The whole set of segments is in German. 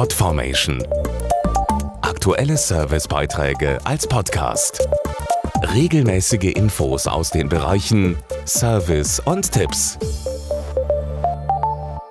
Podformation. Aktuelle Servicebeiträge als Podcast. Regelmäßige Infos aus den Bereichen Service und Tipps.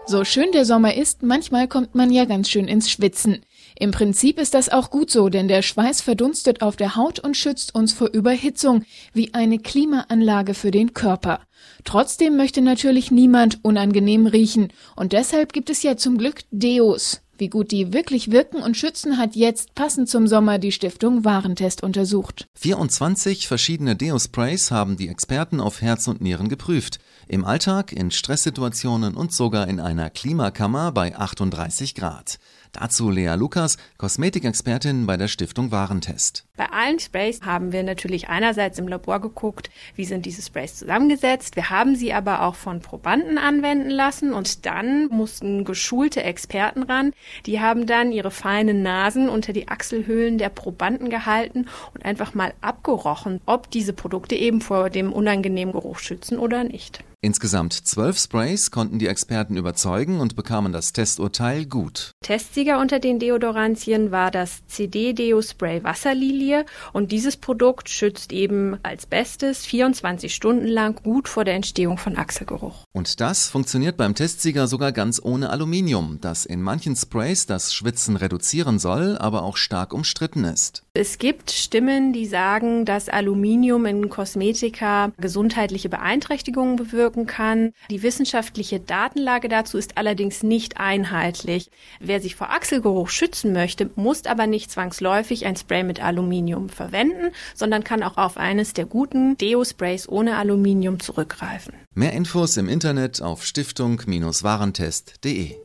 So schön der Sommer ist, manchmal kommt man ja ganz schön ins Schwitzen. Im Prinzip ist das auch gut so, denn der Schweiß verdunstet auf der Haut und schützt uns vor Überhitzung, wie eine Klimaanlage für den Körper. Trotzdem möchte natürlich niemand unangenehm riechen, und deshalb gibt es ja zum Glück Deos. Wie gut die wirklich wirken und schützen, hat jetzt passend zum Sommer die Stiftung Warentest untersucht. 24 verschiedene Deo-Sprays haben die Experten auf Herz und Nieren geprüft. Im Alltag, in Stresssituationen und sogar in einer Klimakammer bei 38 Grad. Dazu Lea Lukas, Kosmetikexpertin bei der Stiftung Warentest. Bei allen Sprays haben wir natürlich einerseits im Labor geguckt, wie sind diese Sprays zusammengesetzt. Wir haben sie aber auch von Probanden anwenden lassen und dann mussten geschulte Experten ran. Die haben dann ihre feinen Nasen unter die Achselhöhlen der Probanden gehalten und einfach mal abgerochen, ob diese Produkte eben vor dem unangenehmen Geruch schützen oder nicht. Insgesamt zwölf Sprays konnten die Experten überzeugen und bekamen das Testurteil gut. Testsieger unter den Deodorantien war das CD Deo Spray Wasserlilie und dieses Produkt schützt eben als bestes 24 Stunden lang gut vor der Entstehung von Achselgeruch. Und das funktioniert beim Testsieger sogar ganz ohne Aluminium, das in manchen Sprays das Schwitzen reduzieren soll, aber auch stark umstritten ist. Es gibt Stimmen, die sagen, dass Aluminium in Kosmetika gesundheitliche Beeinträchtigungen bewirkt bewirken kann. Die wissenschaftliche Datenlage dazu ist allerdings nicht einheitlich. Wer sich vor Achselgeruch schützen möchte, muss aber nicht zwangsläufig ein Spray mit Aluminium verwenden, sondern kann auch auf eines der guten Deo-Sprays ohne Aluminium zurückgreifen. Mehr Infos im Internet auf stiftung-warentest.de.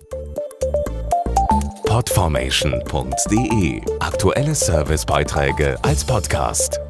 Podformation.de Aktuelle Servicebeiträge als Podcast.